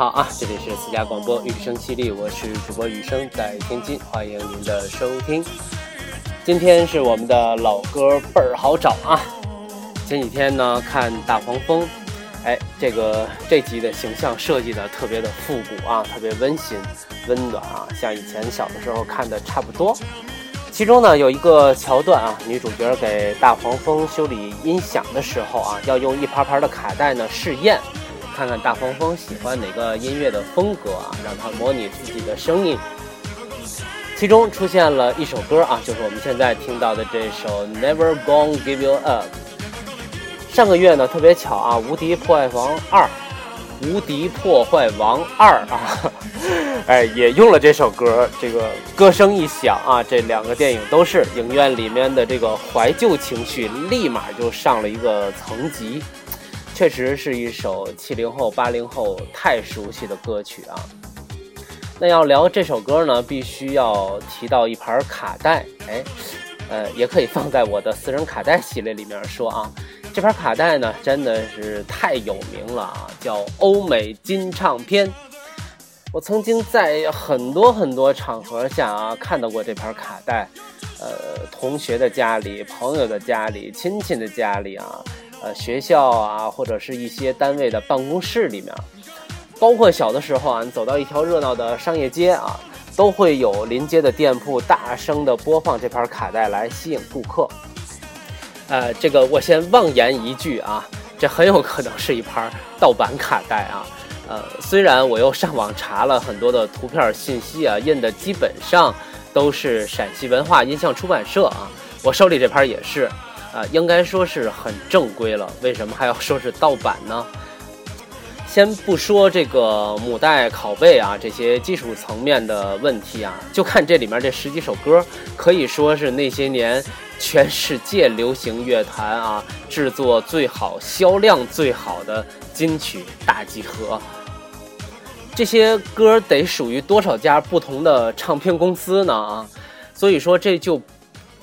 好啊，这里是私家广播雨声犀利，我是主播雨声，在天津，欢迎您的收听。今天是我们的老歌倍儿好找啊！前几天呢看大黄蜂，哎，这个这集的形象设计的特别的复古啊，特别温馨温暖啊，像以前小的时候看的差不多。其中呢有一个桥段啊，女主角给大黄蜂修理音响的时候啊，要用一盘盘的卡带呢试验。看看大黄蜂喜欢哪个音乐的风格啊？让它模拟自己的声音。其中出现了一首歌啊，就是我们现在听到的这首《Never Gonna Give You Up》。上个月呢，特别巧啊，《无敌破坏王二》《无敌破坏王二》啊，哎，也用了这首歌。这个歌声一响啊，这两个电影都是影院里面的这个怀旧情绪，立马就上了一个层级。确实是一首七零后、八零后太熟悉的歌曲啊。那要聊这首歌呢，必须要提到一盘卡带。哎，呃，也可以放在我的私人卡带系列里面说啊。这盘卡带呢，真的是太有名了啊，叫欧美金唱片。我曾经在很多很多场合下啊，看到过这盘卡带。呃，同学的家里、朋友的家里、亲戚的家里啊。呃，学校啊，或者是一些单位的办公室里面，包括小的时候啊，你走到一条热闹的商业街啊，都会有临街的店铺大声的播放这盘卡带来吸引顾客。呃，这个我先妄言一句啊，这很有可能是一盘盗版卡带啊。呃，虽然我又上网查了很多的图片信息啊，印的基本上都是陕西文化音像出版社啊，我手里这盘也是。啊，应该说是很正规了，为什么还要说是盗版呢？先不说这个母带拷贝啊这些技术层面的问题啊，就看这里面这十几首歌，可以说是那些年全世界流行乐坛啊制作最好、销量最好的金曲大集合。这些歌得属于多少家不同的唱片公司呢？啊，所以说这就。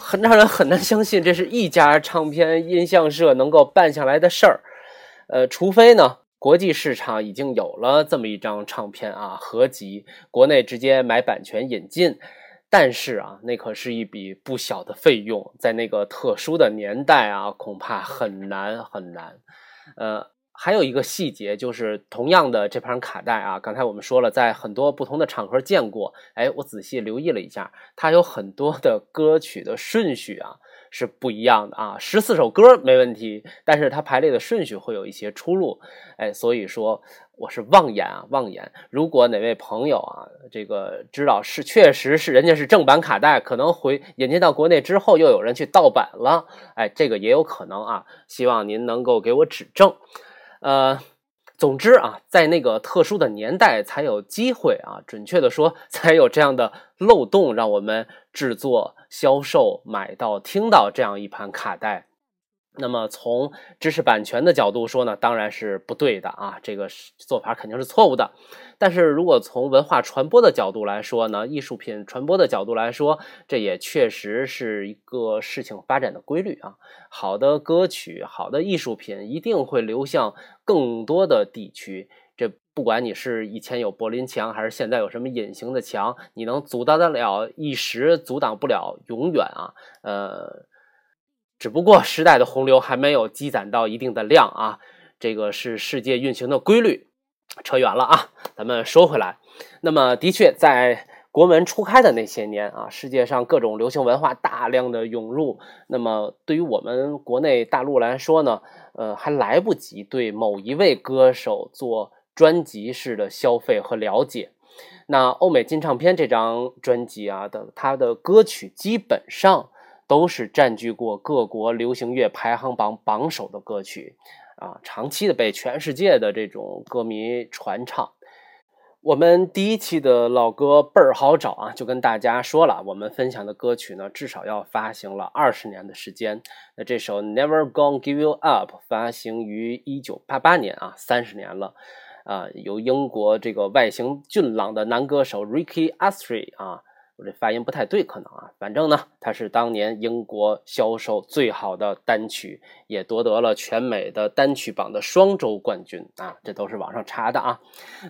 很让人很难相信，这是一家唱片音像社能够办下来的事儿，呃，除非呢，国际市场已经有了这么一张唱片啊，合集，国内直接买版权引进，但是啊，那可是一笔不小的费用，在那个特殊的年代啊，恐怕很难很难，呃。还有一个细节，就是同样的这盘卡带啊，刚才我们说了，在很多不同的场合见过。哎，我仔细留意了一下，它有很多的歌曲的顺序啊是不一样的啊。十四首歌没问题，但是它排列的顺序会有一些出入。哎，所以说我是妄言啊，妄言。如果哪位朋友啊，这个知道是确实是人家是正版卡带，可能回引进到国内之后又有人去盗版了，哎，这个也有可能啊。希望您能够给我指正。呃，总之啊，在那个特殊的年代才有机会啊，准确的说，才有这样的漏洞，让我们制作、销售、买到、听到这样一盘卡带。那么从知识版权的角度说呢，当然是不对的啊，这个做法肯定是错误的。但是如果从文化传播的角度来说呢，艺术品传播的角度来说，这也确实是一个事情发展的规律啊。好的歌曲、好的艺术品一定会流向更多的地区。这不管你是以前有柏林墙，还是现在有什么隐形的墙，你能阻挡得了一时，阻挡不了永远啊。呃。只不过时代的洪流还没有积攒到一定的量啊，这个是世界运行的规律。扯远了啊，咱们说回来，那么的确在国门初开的那些年啊，世界上各种流行文化大量的涌入，那么对于我们国内大陆来说呢，呃，还来不及对某一位歌手做专辑式的消费和了解。那欧美金唱片这张专辑啊的，它的歌曲基本上。都是占据过各国流行乐排行榜榜首的歌曲，啊，长期的被全世界的这种歌迷传唱。我们第一期的老歌倍儿好找啊，就跟大家说了，我们分享的歌曲呢，至少要发行了二十年的时间。那这首 Never Gonna Give You Up 发行于一九八八年啊，三十年了，啊，由英国这个外形俊朗的男歌手 Ricky Astley 啊。我这发音不太对，可能啊，反正呢，它是当年英国销售最好的单曲，也夺得了全美的单曲榜的双周冠军啊，这都是网上查的啊。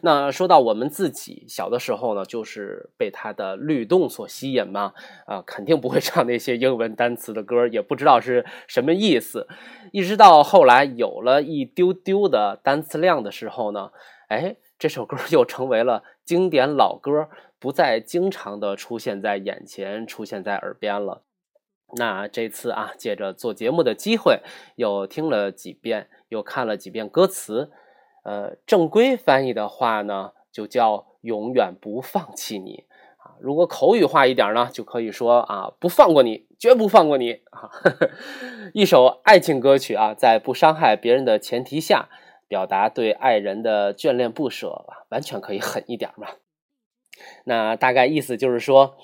那说到我们自己小的时候呢，就是被它的律动所吸引嘛，啊，肯定不会唱那些英文单词的歌，也不知道是什么意思。一直到后来有了一丢丢的单词量的时候呢，哎，这首歌又成为了经典老歌。不再经常的出现在眼前，出现在耳边了。那这次啊，借着做节目的机会，又听了几遍，又看了几遍歌词。呃，正规翻译的话呢，就叫“永远不放弃你”啊。如果口语化一点呢，就可以说啊，不放过你，绝不放过你啊。一首爱情歌曲啊，在不伤害别人的前提下，表达对爱人的眷恋不舍，完全可以狠一点嘛。那大概意思就是说，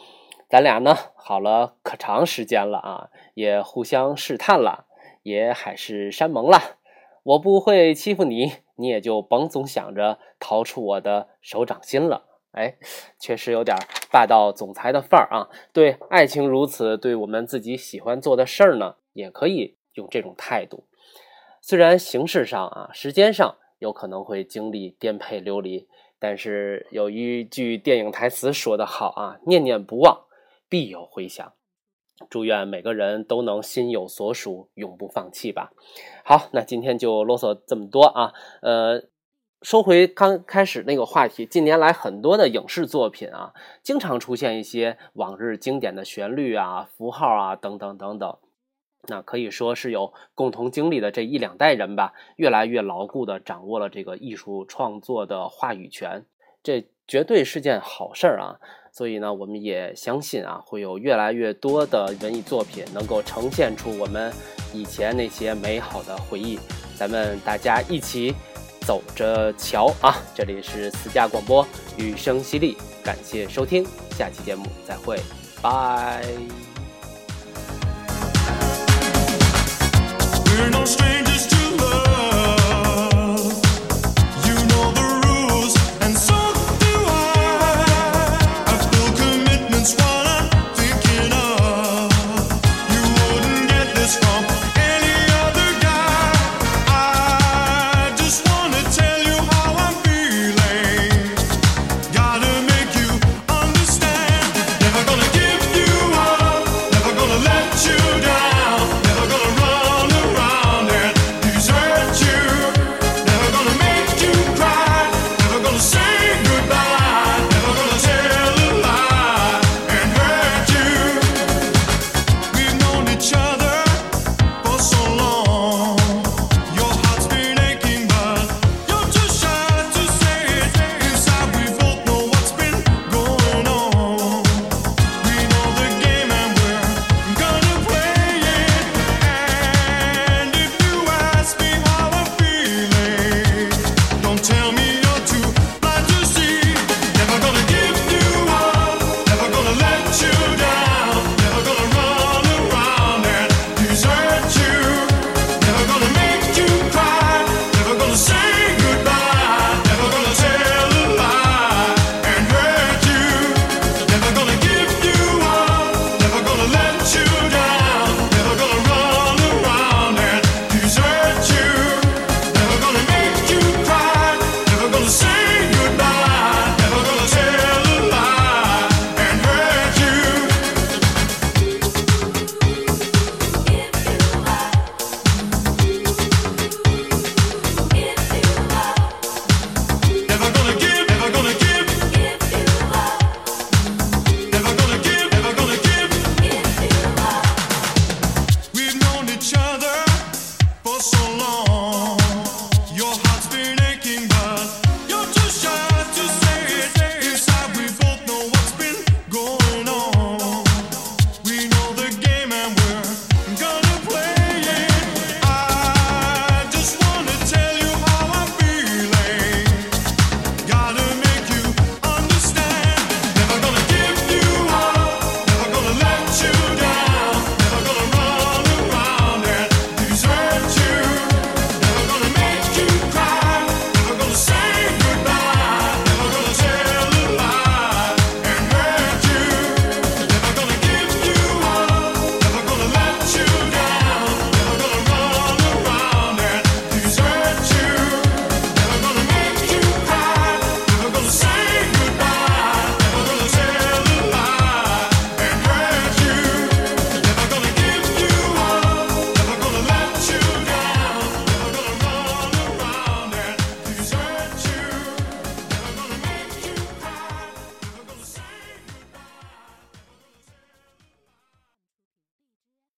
咱俩呢好了可长时间了啊，也互相试探了，也海誓山盟了。我不会欺负你，你也就甭总想着逃出我的手掌心了。哎，确实有点霸道总裁的范儿啊。对爱情如此，对我们自己喜欢做的事儿呢，也可以用这种态度。虽然形式上啊，时间上有可能会经历颠沛流离。但是有一句电影台词说得好啊，念念不忘，必有回响。祝愿每个人都能心有所属，永不放弃吧。好，那今天就啰嗦这么多啊。呃，说回刚开始那个话题，近年来很多的影视作品啊，经常出现一些往日经典的旋律啊、符号啊等等等等。那可以说是有共同经历的这一两代人吧，越来越牢固地掌握了这个艺术创作的话语权，这绝对是件好事儿啊！所以呢，我们也相信啊，会有越来越多的文艺作品能够呈现出我们以前那些美好的回忆。咱们大家一起走着瞧啊！这里是私家广播，雨声淅沥，感谢收听，下期节目再会，拜。We're no strangers